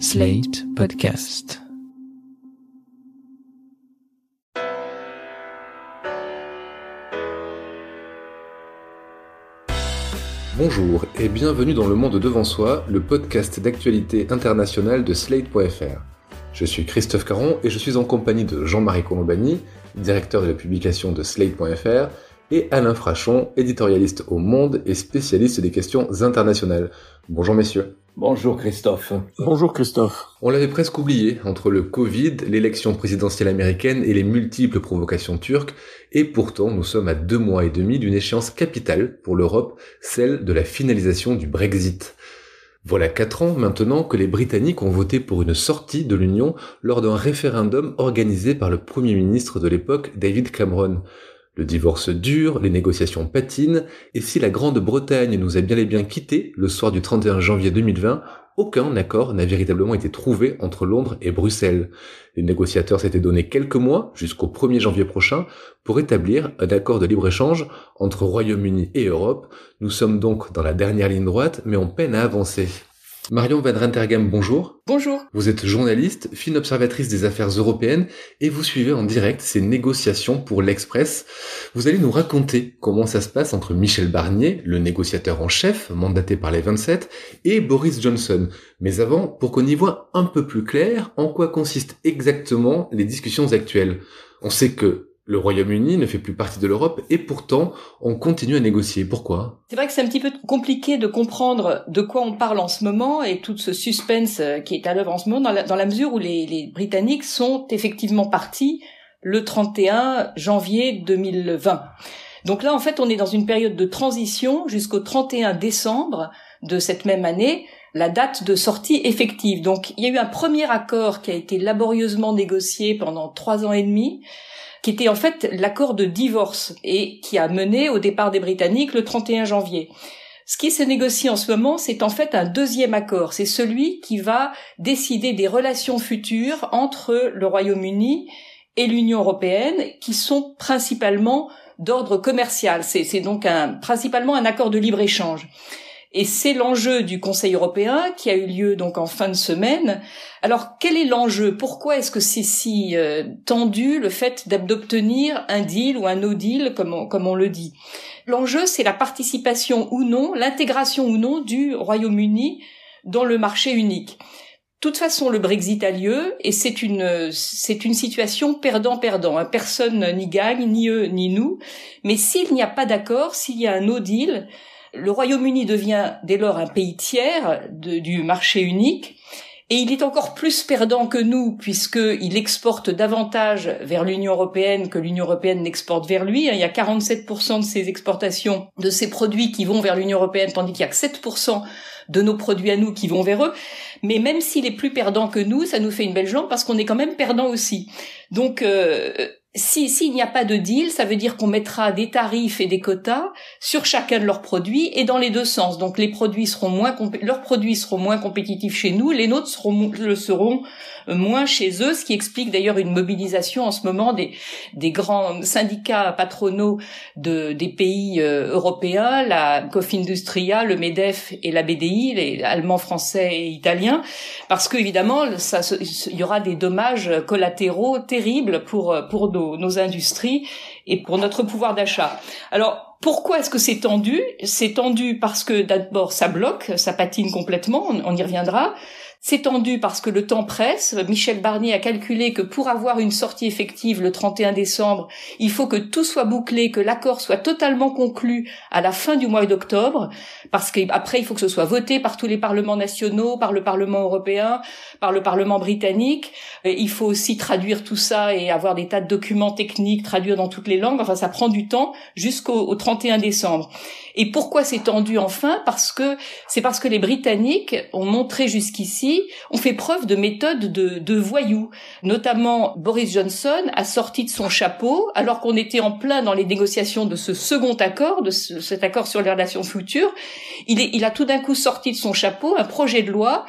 Slate Podcast. Bonjour et bienvenue dans Le Monde Devant Soi, le podcast d'actualité internationale de Slate.fr. Je suis Christophe Caron et je suis en compagnie de Jean-Marie Colombani, directeur de la publication de Slate.fr, et Alain Frachon, éditorialiste au Monde et spécialiste des questions internationales. Bonjour messieurs. Bonjour Christophe. Bonjour Christophe. On l'avait presque oublié, entre le Covid, l'élection présidentielle américaine et les multiples provocations turques, et pourtant nous sommes à deux mois et demi d'une échéance capitale pour l'Europe, celle de la finalisation du Brexit. Voilà quatre ans maintenant que les Britanniques ont voté pour une sortie de l'Union lors d'un référendum organisé par le Premier ministre de l'époque, David Cameron. Le divorce dure, les négociations patinent, et si la Grande-Bretagne nous a bien et bien quittés le soir du 31 janvier 2020, aucun accord n'a véritablement été trouvé entre Londres et Bruxelles. Les négociateurs s'étaient donné quelques mois, jusqu'au 1er janvier prochain, pour établir un accord de libre-échange entre Royaume-Uni et Europe. Nous sommes donc dans la dernière ligne droite, mais on peine à avancer. Marion Van Rentergam, bonjour. Bonjour. Vous êtes journaliste, fine observatrice des affaires européennes et vous suivez en direct ces négociations pour l'Express. Vous allez nous raconter comment ça se passe entre Michel Barnier, le négociateur en chef, mandaté par les 27, et Boris Johnson. Mais avant, pour qu'on y voit un peu plus clair, en quoi consistent exactement les discussions actuelles? On sait que le Royaume-Uni ne fait plus partie de l'Europe et pourtant on continue à négocier. Pourquoi? C'est vrai que c'est un petit peu compliqué de comprendre de quoi on parle en ce moment et tout ce suspense euh, qui est à l'œuvre en ce moment dans la, mesure où les, les, Britanniques sont effectivement partis le 31 janvier 2020. Donc là en fait on est dans une période de transition jusqu'au 31 décembre de cette même année la date de sortie effective. Donc il y a eu un premier accord qui a été laborieusement négocié pendant trois ans et demi qui était en fait l'accord de divorce et qui a mené au départ des Britanniques le 31 janvier. Ce qui se négocie en ce moment, c'est en fait un deuxième accord. C'est celui qui va décider des relations futures entre le Royaume-Uni et l'Union européenne, qui sont principalement d'ordre commercial. C'est donc un, principalement un accord de libre-échange. Et c'est l'enjeu du Conseil européen qui a eu lieu donc en fin de semaine. Alors quel est l'enjeu? Pourquoi est-ce que c'est si euh, tendu le fait d'obtenir un deal ou un no deal comme on, le dit? L'enjeu c'est la participation ou non, l'intégration ou non du Royaume-Uni dans le marché unique. De toute façon, le Brexit a lieu et c'est une c'est une situation perdant-perdant. Hein. Personne n'y gagne, ni eux ni nous. Mais s'il n'y a pas d'accord, s'il y a un no deal, le Royaume-Uni devient dès lors un pays tiers du marché unique et il est encore plus perdant que nous puisqu'il exporte davantage vers l'Union européenne que l'Union européenne n'exporte vers lui. Il y a 47% de ses exportations de ces produits qui vont vers l'Union européenne tandis qu'il y a que 7% de nos produits à nous qui vont vers eux. Mais même s'il est plus perdant que nous, ça nous fait une belle jambe parce qu'on est quand même perdant aussi. Donc euh, si s'il n'y a pas de deal, ça veut dire qu'on mettra des tarifs et des quotas sur chacun de leurs produits et dans les deux sens. Donc les produits seront moins leurs produits seront moins compétitifs chez nous, les nôtres seront le seront moins chez eux, ce qui explique d'ailleurs une mobilisation en ce moment des des grands syndicats patronaux de des pays euh, européens, la Cofindustria, le Medef et la BDI, les allemands, français et italiens, parce que évidemment ça il y aura des dommages collatéraux terribles pour pour nos nos, industries et pour notre pouvoir d'achat. Alors, pourquoi est-ce que c'est tendu? C'est tendu parce que d'abord ça bloque, ça patine complètement, on y reviendra. C'est tendu parce que le temps presse. Michel Barnier a calculé que pour avoir une sortie effective le 31 décembre, il faut que tout soit bouclé, que l'accord soit totalement conclu à la fin du mois d'octobre, parce qu'après il faut que ce soit voté par tous les parlements nationaux, par le Parlement européen, par le Parlement britannique. Il faut aussi traduire tout ça et avoir des tas de documents techniques, traduire dans toutes les langues. Enfin, ça prend du temps jusqu'au 31 décembre. Et pourquoi c'est tendu enfin? Parce que c'est parce que les Britanniques ont montré jusqu'ici, ont fait preuve de méthode de, de voyous. Notamment, Boris Johnson a sorti de son chapeau, alors qu'on était en plein dans les négociations de ce second accord, de cet accord sur les relations futures, il a tout d'un coup sorti de son chapeau un projet de loi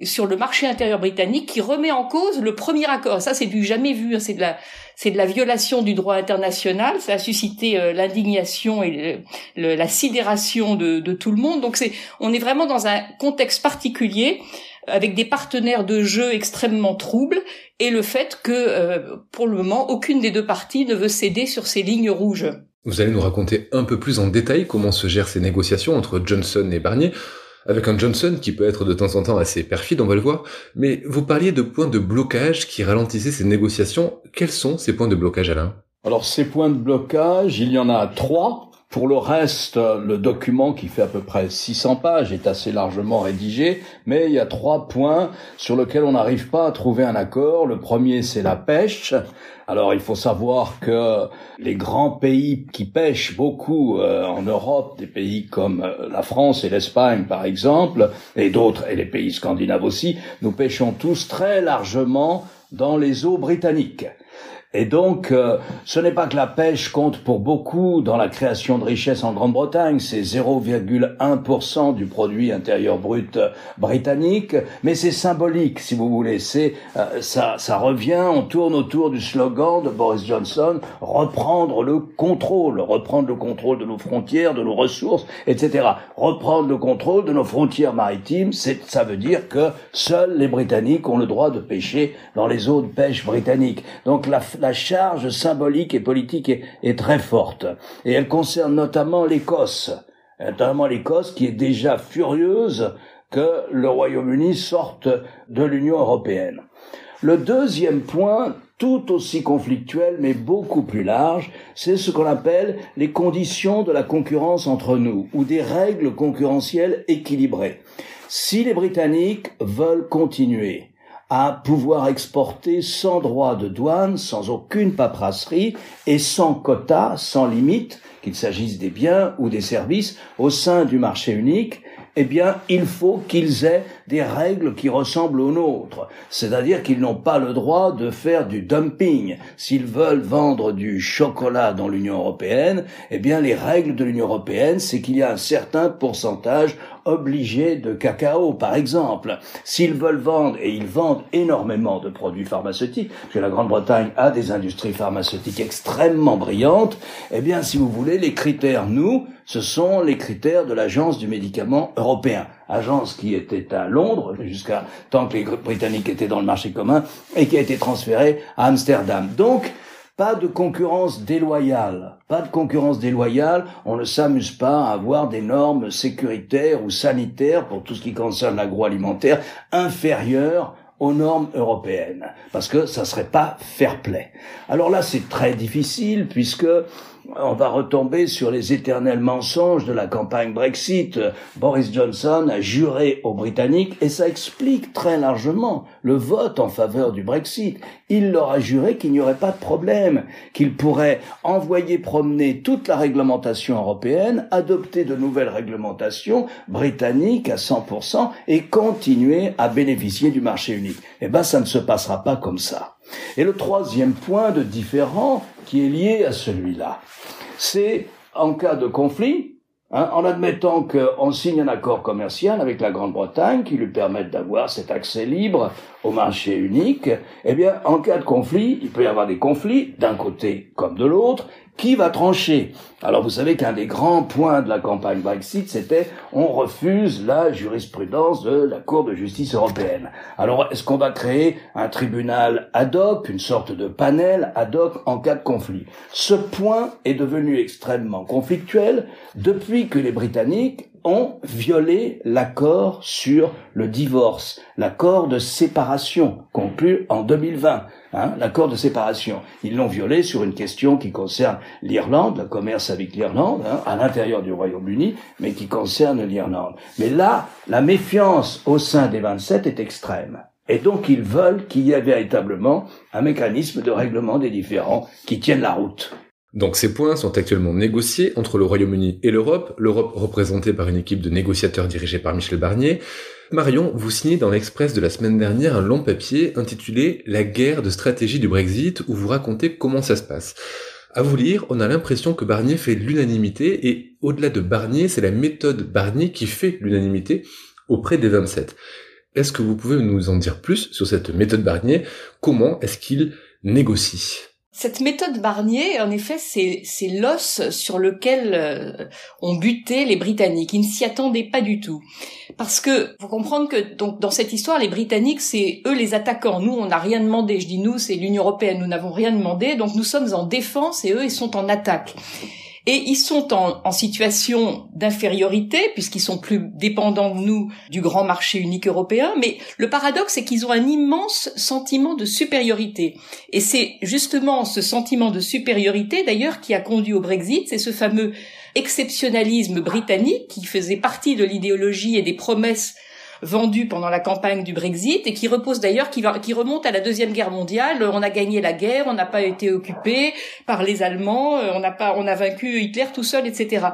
sur le marché intérieur britannique qui remet en cause le premier accord. Ça, c'est du jamais vu. Hein. C'est de la, c'est de la violation du droit international. Ça a suscité euh, l'indignation et la sidération de, de, tout le monde. Donc, c'est, on est vraiment dans un contexte particulier avec des partenaires de jeu extrêmement troubles, et le fait que, euh, pour le moment, aucune des deux parties ne veut céder sur ces lignes rouges. Vous allez nous raconter un peu plus en détail comment se gèrent ces négociations entre Johnson et Barnier, avec un Johnson qui peut être de temps en temps assez perfide, on va le voir, mais vous parliez de points de blocage qui ralentissaient ces négociations. Quels sont ces points de blocage, Alain? Alors ces points de blocage, il y en a trois. Pour le reste, le document qui fait à peu près 600 pages est assez largement rédigé, mais il y a trois points sur lesquels on n'arrive pas à trouver un accord. Le premier, c'est la pêche. Alors il faut savoir que les grands pays qui pêchent beaucoup euh, en Europe, des pays comme euh, la France et l'Espagne par exemple, et d'autres, et les pays scandinaves aussi, nous pêchons tous très largement dans les eaux britanniques. Et donc, euh, ce n'est pas que la pêche compte pour beaucoup dans la création de richesses en Grande-Bretagne, c'est 0,1% du produit intérieur brut britannique, mais c'est symbolique, si vous voulez. C'est euh, ça, ça revient, on tourne autour du slogan de Boris Johnson reprendre le contrôle, reprendre le contrôle de nos frontières, de nos ressources, etc. Reprendre le contrôle de nos frontières maritimes, c'est ça veut dire que seuls les Britanniques ont le droit de pêcher dans les eaux de pêche britanniques. Donc la la charge symbolique et politique est, très forte. Et elle concerne notamment l'Écosse, notamment l'Écosse qui est déjà furieuse que le Royaume-Uni sorte de l'Union européenne. Le deuxième point, tout aussi conflictuel mais beaucoup plus large, c'est ce qu'on appelle les conditions de la concurrence entre nous, ou des règles concurrentielles équilibrées. Si les Britanniques veulent continuer à pouvoir exporter sans droit de douane, sans aucune paperasserie et sans quota, sans limite, qu'il s'agisse des biens ou des services au sein du marché unique, eh bien, il faut qu'ils aient des règles qui ressemblent aux nôtres. C'est-à-dire qu'ils n'ont pas le droit de faire du dumping. S'ils veulent vendre du chocolat dans l'Union européenne, eh bien, les règles de l'Union européenne, c'est qu'il y a un certain pourcentage obligé de cacao, par exemple. S'ils veulent vendre, et ils vendent énormément de produits pharmaceutiques, que la Grande-Bretagne a des industries pharmaceutiques extrêmement brillantes, eh bien, si vous voulez, les critères, nous, ce sont les critères de l'Agence du médicament européen, agence qui était à Londres jusqu'à tant que les Britanniques étaient dans le marché commun et qui a été transférée à Amsterdam. Donc, pas de concurrence déloyale. Pas de concurrence déloyale. On ne s'amuse pas à avoir des normes sécuritaires ou sanitaires pour tout ce qui concerne l'agroalimentaire inférieures aux normes européennes. Parce que ça serait pas fair play. Alors là, c'est très difficile puisque on va retomber sur les éternels mensonges de la campagne Brexit. Boris Johnson a juré aux Britanniques, et ça explique très largement le vote en faveur du Brexit. Il leur a juré qu'il n'y aurait pas de problème, qu'il pourrait envoyer promener toute la réglementation européenne, adopter de nouvelles réglementations britanniques à 100% et continuer à bénéficier du marché unique. Eh ben, ça ne se passera pas comme ça. Et le troisième point de différent qui est lié à celui-là, c'est en cas de conflit, hein, en admettant qu'on signe un accord commercial avec la Grande-Bretagne qui lui permette d'avoir cet accès libre au marché unique, eh bien, en cas de conflit, il peut y avoir des conflits d'un côté comme de l'autre, qui va trancher? Alors vous savez qu'un des grands points de la campagne Brexit, c'était on refuse la jurisprudence de la Cour de justice européenne. Alors est-ce qu'on va créer un tribunal ad hoc, une sorte de panel ad hoc en cas de conflit? Ce point est devenu extrêmement conflictuel depuis que les Britanniques ont violé l'accord sur le divorce, l'accord de séparation conclu en 2020, hein, l'accord de séparation. Ils l'ont violé sur une question qui concerne l'Irlande, le commerce avec l'Irlande, hein, à l'intérieur du Royaume-Uni, mais qui concerne l'Irlande. Mais là, la méfiance au sein des 27 est extrême. Et donc ils veulent qu'il y ait véritablement un mécanisme de règlement des différends qui tienne la route. Donc ces points sont actuellement négociés entre le Royaume-Uni et l'Europe, l'Europe représentée par une équipe de négociateurs dirigée par Michel Barnier. Marion, vous signez dans l'Express de la semaine dernière un long papier intitulé La guerre de stratégie du Brexit où vous racontez comment ça se passe. À vous lire, on a l'impression que Barnier fait l'unanimité et au-delà de Barnier, c'est la méthode Barnier qui fait l'unanimité auprès des 27. Est-ce que vous pouvez nous en dire plus sur cette méthode Barnier? Comment est-ce qu'il négocie? Cette méthode Barnier, en effet, c'est l'os sur lequel euh, ont buté les Britanniques. Ils ne s'y attendaient pas du tout. Parce que, faut comprendre que donc dans cette histoire, les Britanniques, c'est eux les attaquants. Nous, on n'a rien demandé. Je dis nous, c'est l'Union européenne. Nous n'avons rien demandé. Donc nous sommes en défense et eux, ils sont en attaque. Et ils sont en, situation d'infériorité puisqu'ils sont plus dépendants que nous du grand marché unique européen. Mais le paradoxe, c'est qu'ils ont un immense sentiment de supériorité. Et c'est justement ce sentiment de supériorité, d'ailleurs, qui a conduit au Brexit. C'est ce fameux exceptionnalisme britannique qui faisait partie de l'idéologie et des promesses vendu pendant la campagne du Brexit et qui repose d'ailleurs, qui, remonte à la deuxième guerre mondiale. On a gagné la guerre, on n'a pas été occupé par les Allemands, euh, on n'a pas, on a vaincu Hitler tout seul, etc.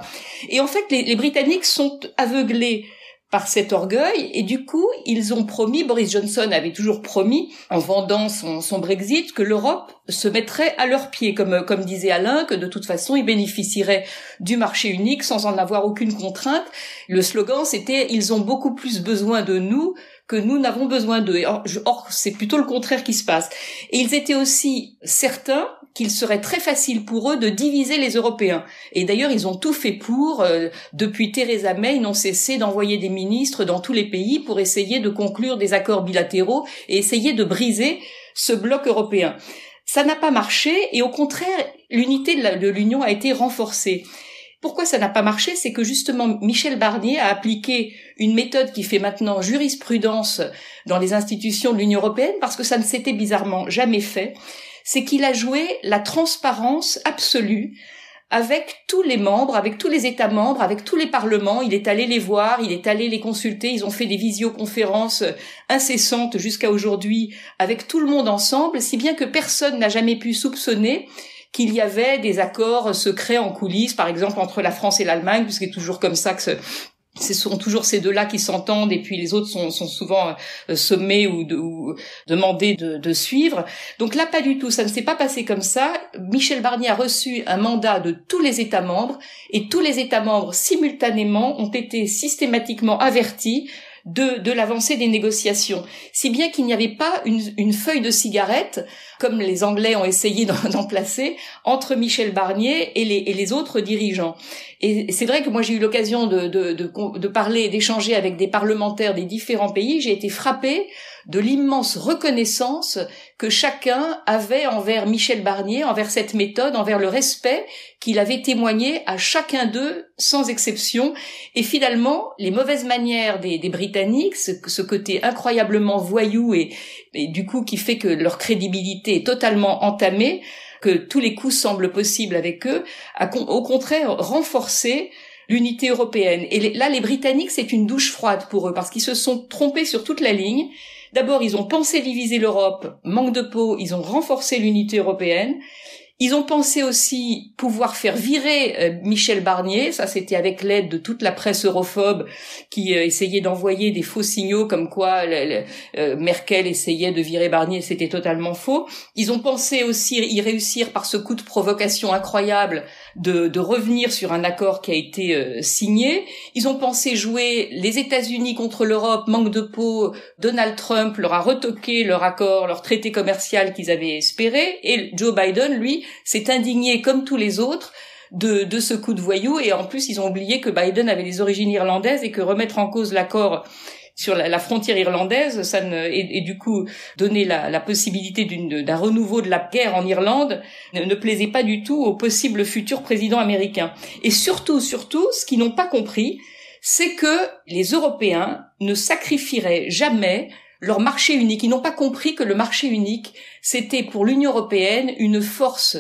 Et en fait, les, les Britanniques sont aveuglés par cet orgueil et du coup ils ont promis, Boris Johnson avait toujours promis en vendant son, Brexit que l'Europe se mettrait à leurs pieds, comme, comme disait Alain, que de toute façon ils bénéficieraient du marché unique sans en avoir aucune contrainte. Le slogan c'était ils ont beaucoup plus besoin de nous que nous n'avons besoin d'eux. Or, c'est plutôt le contraire qui se passe. Et ils étaient aussi certains qu'il serait très facile pour eux de diviser les Européens. Et d'ailleurs, ils ont tout fait pour. Euh, depuis Theresa May, ils n'ont cessé d'envoyer des ministres dans tous les pays pour essayer de conclure des accords bilatéraux et essayer de briser ce bloc européen. Ça n'a pas marché et au contraire, l'unité de l'Union a été renforcée. Pourquoi ça n'a pas marché C'est que justement Michel Barnier a appliqué une méthode qui fait maintenant jurisprudence dans les institutions de l'Union européenne parce que ça ne s'était bizarrement jamais fait c'est qu'il a joué la transparence absolue avec tous les membres, avec tous les États membres, avec tous les parlements. Il est allé les voir, il est allé les consulter. Ils ont fait des visioconférences incessantes jusqu'à aujourd'hui avec tout le monde ensemble, si bien que personne n'a jamais pu soupçonner qu'il y avait des accords secrets en coulisses, par exemple entre la France et l'Allemagne, puisque c'est toujours comme ça que ce sont toujours ces deux-là qui s'entendent et puis les autres sont, souvent euh, sommés ou, demandés de, suivre. Donc là, pas du tout, ça ne s'est pas passé comme ça. Michel Barnier a reçu un mandat de tous les États membres et tous les États membres simultanément ont été systématiquement avertis de, l'avancée des négociations, si bien qu'il n'y avait pas une, feuille de cigarette, comme les Anglais ont essayé d'en placer, entre Michel Barnier et et les autres dirigeants. Et c'est vrai que moi j'ai eu l'occasion de, de, de, parler, d'échanger avec des parlementaires des différents pays, j'ai été frappée de l'immense reconnaissance que chacun avait envers Michel Barnier, envers cette méthode, envers le respect qu'il avait témoigné à chacun d'eux sans exception. Et finalement, les mauvaises manières des, Britanniques, ce, côté incroyablement voyou et, du coup qui fait que leur crédibilité est totalement entamée, que tous les coups semblent possibles avec eux, au contraire renforcé l'unité européenne. Et là, les Britanniques, c'est une douche froide pour eux, parce qu'ils se sont trompés sur toute la ligne. D'abord, ils ont pensé diviser l'Europe, manque de peau, ils ont renforcé l'unité européenne. Ils ont pensé aussi pouvoir faire virer euh, Michel Barnier, ça c'était avec l'aide de toute la presse europhobe qui euh, essayait d'envoyer des faux signaux comme quoi euh, Merkel essayait de virer Barnier, c'était totalement faux. Ils ont pensé aussi y réussir par ce coup de provocation incroyable de, de revenir sur un accord qui a été signé. Ils ont pensé jouer les États-Unis contre l'Europe, manque de peau, Donald Trump leur a retoqué leur accord, leur traité commercial qu'ils avaient espéré, et Joe Biden, lui, s'est indigné comme tous les autres de, de ce coup de voyou et en plus ils ont oublié que Biden avait des origines irlandaises et que remettre en cause l'accord sur la, frontière irlandaise, ça ne, et, du coup donner la, la possibilité d'un renouveau de la guerre en Irlande ne, ne, plaisait pas du tout au possible futur président américain. Et surtout, surtout, ce qu'ils n'ont pas compris, c'est que les Européens ne sacrifieraient jamais leur marché unique. Ils n'ont pas compris que le marché unique, c'était pour l'Union européenne une force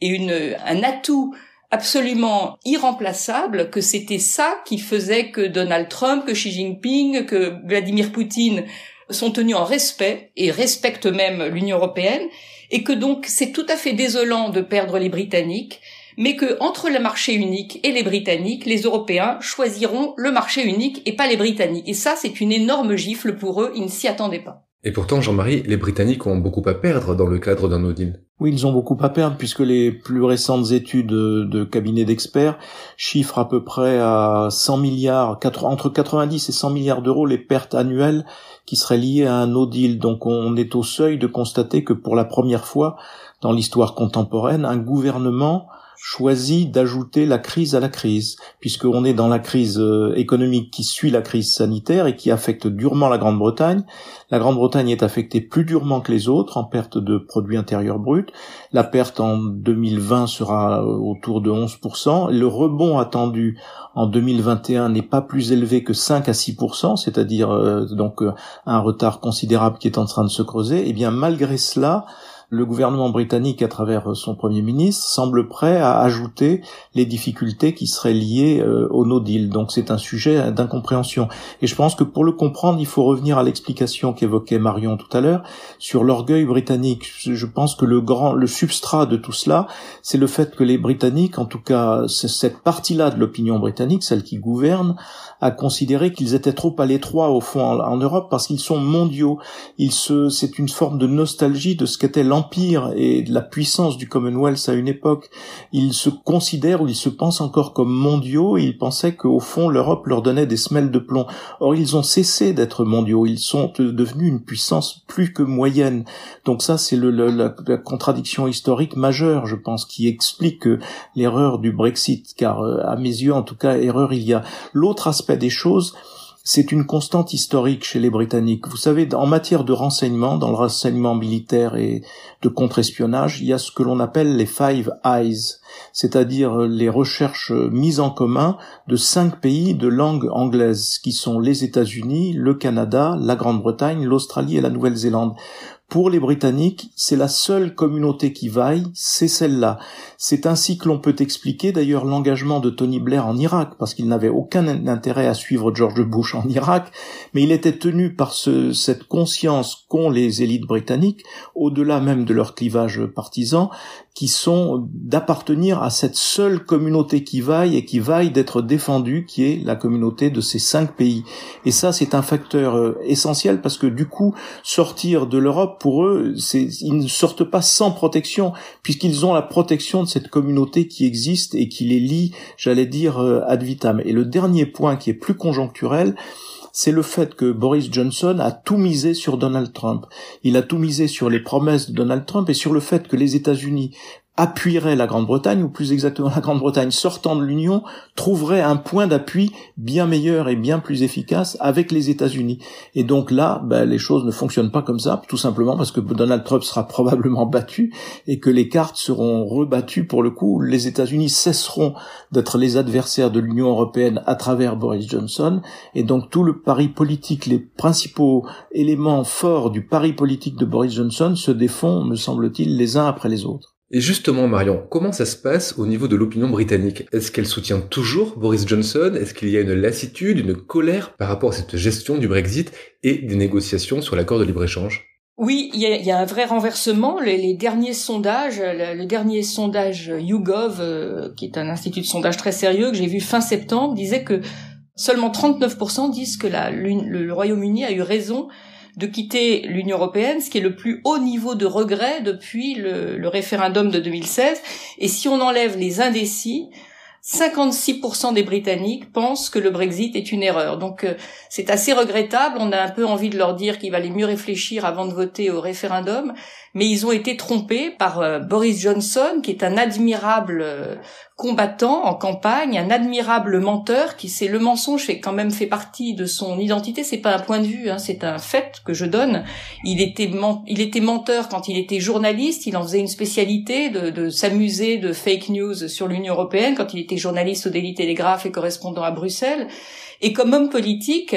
et une, un atout absolument irremplaçable, que c'était ça qui faisait que Donald Trump, que Xi Jinping, que Vladimir Poutine sont tenus en respect et respectent même l'Union européenne, et que donc c'est tout à fait désolant de perdre les Britanniques, mais que entre le marché unique et les Britanniques, les Européens choisiront le marché unique et pas les Britanniques. Et ça, c'est une énorme gifle pour eux, ils ne s'y attendaient pas. Et pourtant, Jean-Marie, les Britanniques ont beaucoup à perdre dans le cadre d'un no deal. Oui, ils ont beaucoup à perdre puisque les plus récentes études de cabinets d'experts chiffrent à peu près à 100 milliards, entre 90 et 100 milliards d'euros les pertes annuelles qui seraient liées à un no deal. Donc on est au seuil de constater que pour la première fois dans l'histoire contemporaine, un gouvernement choisi d'ajouter la crise à la crise, puisqu'on est dans la crise euh, économique qui suit la crise sanitaire et qui affecte durement la Grande-Bretagne. La Grande-Bretagne est affectée plus durement que les autres en perte de produits intérieurs bruts. La perte en 2020 sera euh, autour de 11%. Le rebond attendu en 2021 n'est pas plus élevé que 5 à 6%, c'est-à-dire euh, donc un retard considérable qui est en train de se creuser. Et eh bien malgré cela, le gouvernement britannique, à travers son Premier ministre, semble prêt à ajouter les difficultés qui seraient liées euh, au no deal. Donc c'est un sujet d'incompréhension. Et je pense que pour le comprendre, il faut revenir à l'explication qu'évoquait Marion tout à l'heure sur l'orgueil britannique. Je pense que le grand, le substrat de tout cela, c'est le fait que les Britanniques, en tout cas cette partie-là de l'opinion britannique, celle qui gouverne, a considéré qu'ils étaient trop à l'étroit au fond en, Europe parce qu'ils sont mondiaux. Ils se, c'est une forme de nostalgie de ce qu'était l'empire et de la puissance du Commonwealth à une époque. Ils se considèrent ou ils se pensent encore comme mondiaux et ils pensaient qu'au fond l'Europe leur donnait des semelles de plomb. Or ils ont cessé d'être mondiaux. Ils sont devenus une puissance plus que moyenne. Donc ça c'est la, contradiction historique majeure, je pense, qui explique l'erreur du Brexit. Car euh, à mes yeux, en tout cas, erreur il y a. L'autre aspect des choses, c'est une constante historique chez les Britanniques. Vous savez, en matière de renseignement, dans le renseignement militaire et de contre-espionnage, il y a ce que l'on appelle les Five Eyes, c'est-à-dire les recherches mises en commun de cinq pays de langue anglaise, qui sont les États-Unis, le Canada, la Grande-Bretagne, l'Australie et la Nouvelle-Zélande. Pour les Britanniques, c'est la seule communauté qui vaille, c'est celle-là. C'est ainsi que l'on peut expliquer d'ailleurs l'engagement de Tony Blair en Irak, parce qu'il n'avait aucun intérêt à suivre George Bush en Irak, mais il était tenu par ce, cette conscience qu'ont les élites britanniques, au-delà même de leur clivage partisan, qui sont d'appartenir à cette seule communauté qui vaille et qui vaille d'être défendue, qui est la communauté de ces cinq pays. Et ça, c'est un facteur euh, essentiel parce que du coup, sortir de l'Europe, pour eux, ils ne sortent pas sans protection, puisqu'ils ont la protection de cette communauté qui existe et qui les lie, j'allais dire, euh, ad vitam. Et le dernier point qui est plus conjoncturel, c'est le fait que Boris Johnson a tout misé sur Donald Trump. Il a tout misé sur les promesses de Donald Trump et sur le fait que les États-Unis appuierait la Grande-Bretagne, ou plus exactement la Grande-Bretagne sortant de l'Union, trouverait un point d'appui bien meilleur et bien plus efficace avec les États-Unis. Et donc là, ben, les choses ne fonctionnent pas comme ça, tout simplement parce que Donald Trump sera probablement battu et que les cartes seront rebattues pour le coup. Les États-Unis cesseront d'être les adversaires de l'Union européenne à travers Boris Johnson, et donc tout le pari politique, les principaux éléments forts du pari politique de Boris Johnson se défont, me semble-t-il, les uns après les autres. Et justement, Marion, comment ça se passe au niveau de l'opinion britannique? Est-ce qu'elle soutient toujours Boris Johnson? Est-ce qu'il y a une lassitude, une colère par rapport à cette gestion du Brexit et des négociations sur l'accord de libre-échange? Oui, il y a, un vrai renversement. Les, derniers sondages, le, dernier sondage YouGov, euh, qui est un institut de sondage très sérieux que j'ai vu fin septembre, disait que seulement 39% disent que le Royaume-Uni a eu raison de quitter l'Union européenne, ce qui est le plus haut niveau de regret depuis le, référendum de 2016. Et si on enlève les indécis, 56% des Britanniques pensent que le Brexit est une erreur. Donc euh, c'est assez regrettable. On a un peu envie de leur dire qu'il valait mieux réfléchir avant de voter au référendum mais ils ont été trompés par euh, Boris Johnson, qui est un admirable euh, combattant en campagne, un admirable menteur, qui c'est le mensonge fait quand même fait partie de son identité. C'est pas un point de vue, hein, c'est un fait que je donne. Il était menteur quand il était journaliste. Il en faisait une spécialité de, de s'amuser de fake news sur l'Union européenne quand il était journaliste au Daily Telegraph et correspondant à Bruxelles. Et comme homme politique,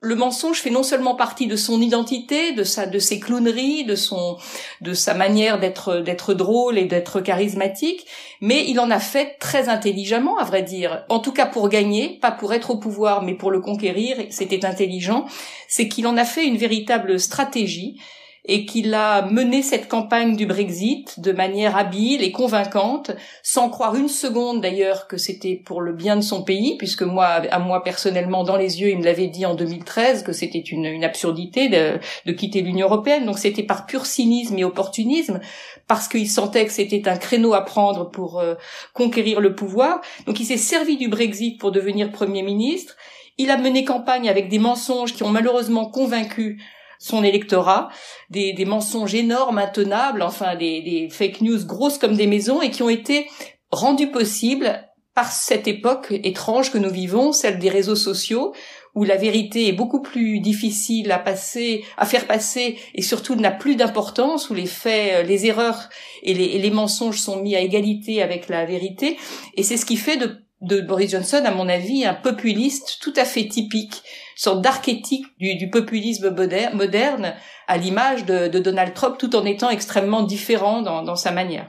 le mensonge fait non seulement partie de son identité, de sa, de ses clowneries, de son, de sa manière d'être, d'être drôle et d'être charismatique, mais il en a fait très intelligemment, à vrai dire. En tout cas pour gagner, pas pour être au pouvoir, mais pour le conquérir, c'était intelligent. C'est qu'il en a fait une véritable stratégie et qu'il a mené cette campagne du Brexit de manière habile et convaincante, sans croire une seconde d'ailleurs que c'était pour le bien de son pays, puisque moi, à moi personnellement, dans les yeux, il me l'avait dit en 2013 que c'était une, une, absurdité de, de quitter l'Union européenne. Donc c'était par pur cynisme et opportunisme, parce qu'il sentait que c'était un créneau à prendre pour euh, conquérir le pouvoir. Donc il s'est servi du Brexit pour devenir Premier ministre. Il a mené campagne avec des mensonges qui ont malheureusement convaincu son électorat, des, des mensonges énormes, intenables, enfin des, des fake news grosses comme des maisons et qui ont été rendus possibles par cette époque étrange que nous vivons, celle des réseaux sociaux, où la vérité est beaucoup plus difficile à passer, à faire passer, et surtout n'a plus d'importance, où les faits, les erreurs et les, et les, mensonges sont mis à égalité avec la vérité. Et c'est ce qui fait de, de Boris Johnson, à mon avis, un populiste tout à fait typique sorte d'archétype du, populisme moderne, à l'image de, de, Donald Trump, tout en étant extrêmement différent dans, dans sa manière.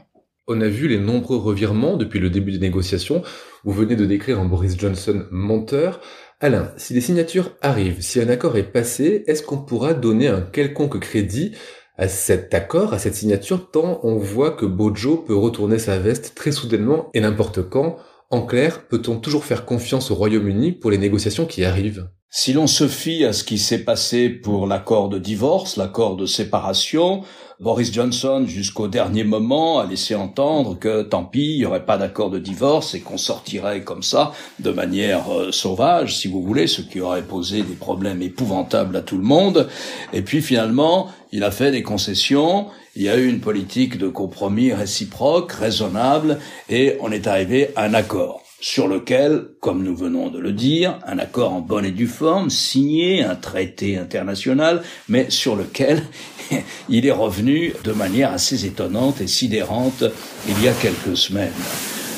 On a vu les nombreux revirements depuis le début des négociations. Vous venez de décrire un Boris Johnson menteur. Alain, si les signatures arrivent, si un accord est passé, est-ce qu'on pourra donner un quelconque crédit à cet accord, à cette signature, tant on voit que Bojo peut retourner sa veste très soudainement et n'importe quand En clair, peut-on toujours faire confiance au Royaume-Uni pour les négociations qui arrivent? Si l'on se fie à ce qui s'est passé pour l'accord de divorce, l'accord de séparation, Boris Johnson, jusqu'au dernier moment, a laissé entendre que tant pis, il n'y aurait pas d'accord de divorce et qu'on sortirait comme ça, de manière euh, sauvage, si vous voulez, ce qui aurait posé des problèmes épouvantables à tout le monde. Et puis finalement, il a fait des concessions, il y a eu une politique de compromis réciproque, raisonnable, et on est arrivé à un accord sur lequel, comme nous venons de le dire, un accord en bonne et due forme, signé, un traité international, mais sur lequel il est revenu de manière assez étonnante et sidérante il y a quelques semaines.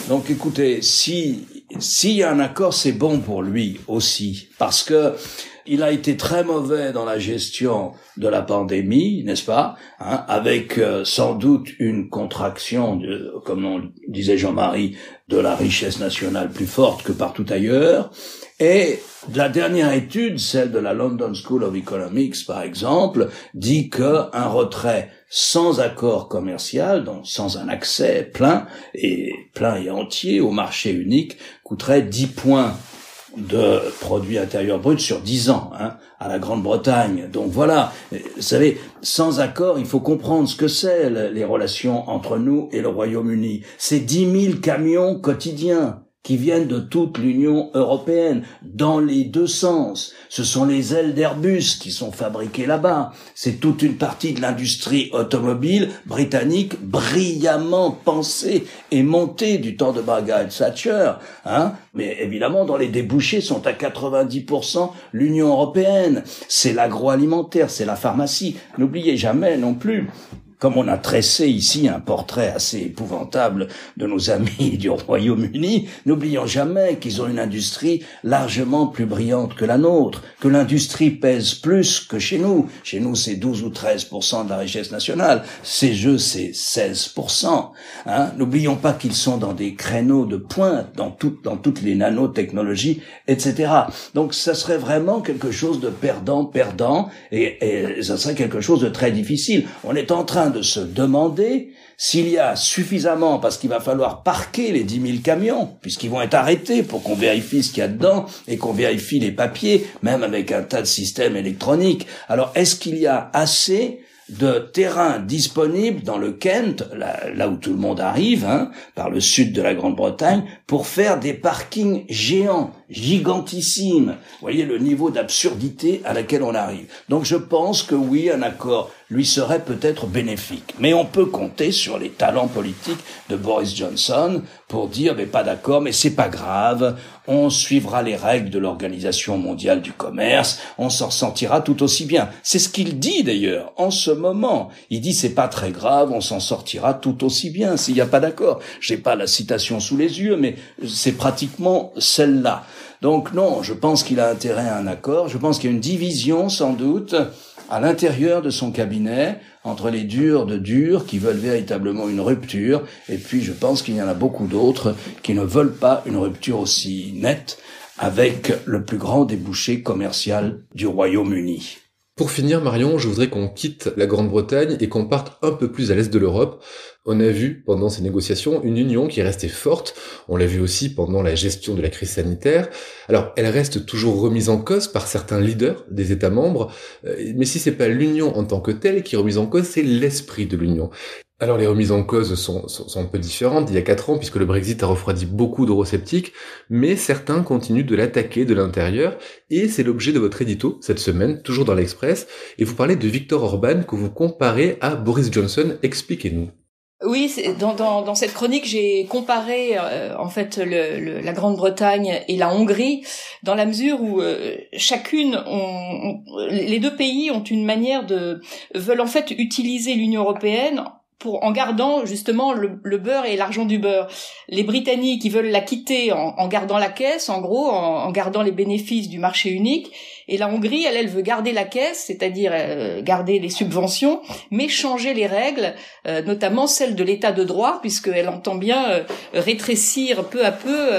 Donc écoutez, si s'il y a un accord, c'est bon pour lui aussi, parce que il a été très mauvais dans la gestion de la pandémie, n'est-ce pas hein, Avec euh, sans doute une contraction, de, comme on disait Jean-Marie, de la richesse nationale plus forte que partout ailleurs. Et la dernière étude, celle de la London School of Economics par exemple, dit que un retrait sans accord commercial, donc sans un accès plein et plein et entier au marché unique, coûterait 10 points de produit intérieur brut sur 10 ans hein, à la Grande-Bretagne. Donc voilà, vous savez, sans accord, il faut comprendre ce que c'est les relations entre nous et le Royaume-Uni. C'est 10 000 camions quotidiens qui viennent de toute l'Union européenne, dans les deux sens. Ce sont les ailes d'Airbus qui sont fabriquées là-bas. C'est toute une partie de l'industrie automobile britannique brillamment pensée et montée du temps de Margaret Thatcher. Hein Mais évidemment, dans les débouchés sont à 90% l'Union européenne. C'est l'agroalimentaire, c'est la pharmacie. N'oubliez jamais non plus comme on a tressé ici un portrait assez épouvantable de nos amis du Royaume-Uni, n'oublions jamais qu'ils ont une industrie largement plus brillante que la nôtre, que l'industrie pèse plus que chez nous. Chez nous, c'est 12 ou 13% de la richesse nationale. Ces jeux, c'est 16% hein. N'oublions pas qu'ils sont dans des créneaux de pointe, dans, dans toutes les nanotechnologies, etc. Donc, ça serait vraiment quelque chose de perdant-perdant, et, et ça serait quelque chose de très difficile. On est en train de se demander s'il y a suffisamment, parce qu'il va falloir parquer les 10 000 camions, puisqu'ils vont être arrêtés pour qu'on vérifie ce qu'il y a dedans et qu'on vérifie les papiers, même avec un tas de systèmes électroniques. Alors, est-ce qu'il y a assez de terrain disponible dans le Kent, là, où tout le monde arrive, hein, par le sud de la Grande-Bretagne, pour faire des parkings géants, gigantissimes? Vous voyez le niveau d'absurdité à laquelle on arrive. Donc je pense que oui, un accord lui serait peut-être bénéfique. Mais on peut compter sur les talents politiques de Boris Johnson pour dire, mais pas d'accord, mais c'est pas grave, on suivra les règles de l'Organisation mondiale du commerce, on s'en sortira tout aussi bien. C'est ce qu'il dit d'ailleurs en ce moment. Il dit c'est pas très grave, on s'en sortira tout aussi bien s'il n'y a pas d'accord. J'ai pas la citation sous les yeux, mais c'est pratiquement celle-là. Donc non, je pense qu'il a intérêt à un accord. Je pense qu'il y a une division sans doute à l'intérieur de son cabinet entre les durs de durs qui veulent véritablement une rupture, et puis je pense qu'il y en a beaucoup d'autres qui ne veulent pas une rupture aussi nette avec le plus grand débouché commercial du Royaume-Uni. Pour finir, Marion, je voudrais qu'on quitte la Grande-Bretagne et qu'on parte un peu plus à l'est de l'Europe. On a vu pendant ces négociations une union qui est restée forte. On l'a vu aussi pendant la gestion de la crise sanitaire. Alors, elle reste toujours remise en cause par certains leaders des États membres. Euh, mais si c'est pas l'union en tant que telle qui est remise en cause, c'est l'esprit de l'union. Alors les remises en cause sont, sont, un peu différentes d'il y a quatre ans puisque le Brexit a refroidi beaucoup d'eurosceptiques, mais certains continuent de l'attaquer de l'intérieur et c'est l'objet de votre édito cette semaine, toujours dans l'Express, et vous parlez de Victor Orban que vous comparez à Boris Johnson. Expliquez-nous. Oui, dans, dans, dans, cette chronique, j'ai comparé euh, en fait le, la Grande-Bretagne et la Hongrie dans la mesure où euh, chacune, les deux pays ont une manière de veulent en fait utiliser l'Union européenne pour en gardant justement le, beurre et l'argent du beurre. Les Britanniques, ils veulent la quitter en, gardant la caisse, en gros, en, gardant les bénéfices du marché unique. Et la Hongrie, elle, elle veut garder la caisse, c'est-à-dire euh, garder les subventions, mais changer les règles, euh, notamment celles de l'état de droit, puisqu'elle entend bien euh, rétrécir peu à peu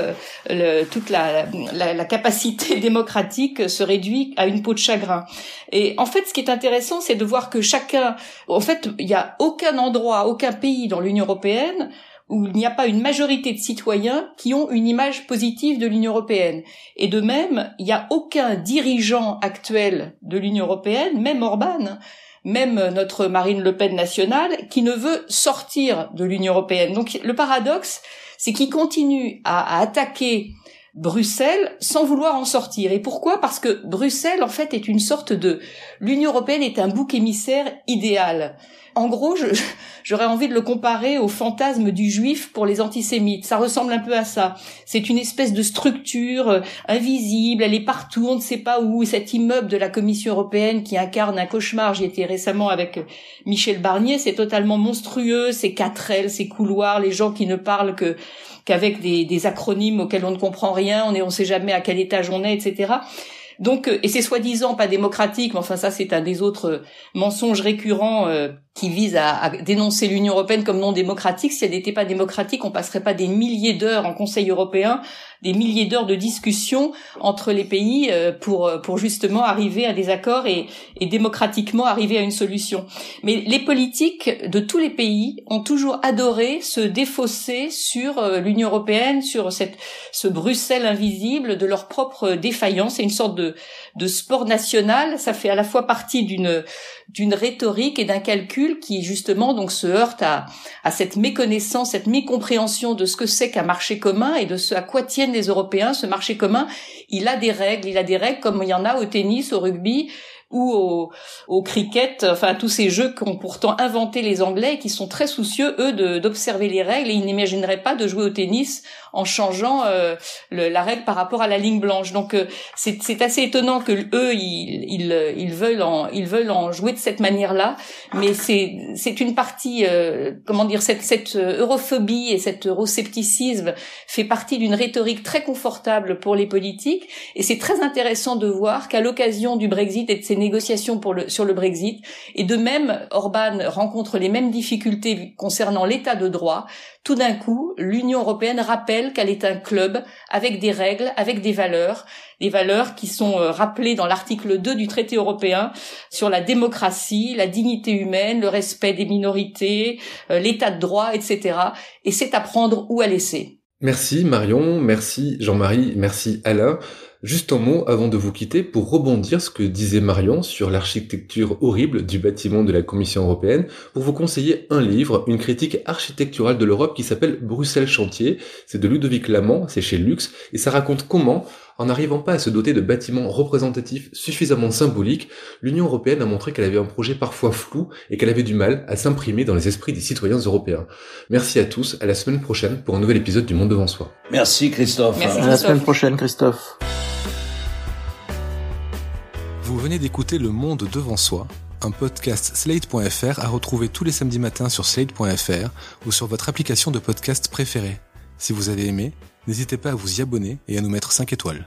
le, toute la, la, la, capacité démocratique se réduit à une peau de chagrin. Et en fait, ce qui est intéressant, c'est de voir que chacun, en fait, il n'y a aucun endroit, aucun pays dans l'Union européenne où il n'y a pas une majorité de citoyens qui ont une image positive de l'Union européenne. Et de même, il n'y a aucun dirigeant actuel de l'Union européenne, même Orban, même notre Marine Le Pen nationale, qui ne veut sortir de l'Union européenne. Donc le paradoxe, c'est qu'il continue à, à attaquer Bruxelles sans vouloir en sortir. Et pourquoi? Parce que Bruxelles, en fait, est une sorte de... L'Union européenne est un bouc émissaire idéal. En gros, j'aurais envie de le comparer au fantasme du juif pour les antisémites. Ça ressemble un peu à ça. C'est une espèce de structure euh, invisible, elle est partout, on ne sait pas où. Cet immeuble de la Commission européenne qui incarne un cauchemar, j'y étais récemment avec euh, Michel Barnier, c'est totalement monstrueux, ces quatre ailes, ces couloirs, les gens qui ne parlent que qu'avec des, des, acronymes auxquels on ne comprend rien, on ne on sait jamais à quel étage on est, etc. Donc, euh, et c'est soi-disant pas démocratique, mais enfin ça c'est un des autres mensonges récurrents qui vise à, à dénoncer l'Union européenne comme non démocratique. Si elle n'était pas démocratique, on passerait pas des milliers d'heures en Conseil européen, des milliers d'heures de discussion entre les pays euh, pour pour justement arriver à des accords et, et démocratiquement arriver à une solution. Mais les politiques de tous les pays ont toujours adoré se défausser sur euh, l'Union européenne, sur cette ce Bruxelles invisible de leur propre défaillance. C'est une sorte de de sport national. Ça fait à la fois partie d'une d'une rhétorique et d'un calcul qui justement donc se heurte à, à cette méconnaissance, cette mécompréhension de ce que c'est qu'un marché commun et de ce à quoi tiennent les Européens. Ce marché commun, il a des règles, il a des règles comme il y en a au tennis, au rugby, ou au, au cricket, enfin tous ces jeux qu'ont pourtant inventé les Anglais qui sont très soucieux eux d'observer les règles et ils n'imagineraient pas de jouer au tennis en changeant euh, la règle par rapport à la ligne blanche. Donc euh, c'est assez étonnant que eux ils, ils, ils veulent en ils veulent en jouer de cette manière-là, mais c'est c'est une partie euh, comment dire cette cette europhobie et cet euroscepticisme fait partie d'une rhétorique très confortable pour les politiques et c'est très intéressant de voir qu'à l'occasion du Brexit et de ces négociations sur le Brexit. Et de même, Orban rencontre les mêmes difficultés concernant l'état de droit. Tout d'un coup, l'Union européenne rappelle qu'elle est un club avec des règles, avec des valeurs, des valeurs qui sont euh, rappelées dans l'article 2 du traité européen sur la démocratie, la dignité humaine, le respect des minorités, euh, l'état de droit, etc. Et c'est à prendre ou à laisser. Merci Marion, merci Jean-Marie, merci Alain. Juste un mot avant de vous quitter pour rebondir ce que disait Marion sur l'architecture horrible du bâtiment de la Commission européenne, pour vous conseiller un livre, une critique architecturale de l'Europe qui s'appelle Bruxelles Chantier. C'est de Ludovic Lamont, c'est chez Lux, et ça raconte comment, en n'arrivant pas à se doter de bâtiments représentatifs suffisamment symboliques, l'Union européenne a montré qu'elle avait un projet parfois flou et qu'elle avait du mal à s'imprimer dans les esprits des citoyens européens. Merci à tous, à la semaine prochaine pour un nouvel épisode du Monde devant soi. Merci Christophe. Merci, À la semaine prochaine Christophe. Vous venez d'écouter Le Monde devant soi, un podcast slate.fr à retrouver tous les samedis matins sur slate.fr ou sur votre application de podcast préférée. Si vous avez aimé, n'hésitez pas à vous y abonner et à nous mettre 5 étoiles.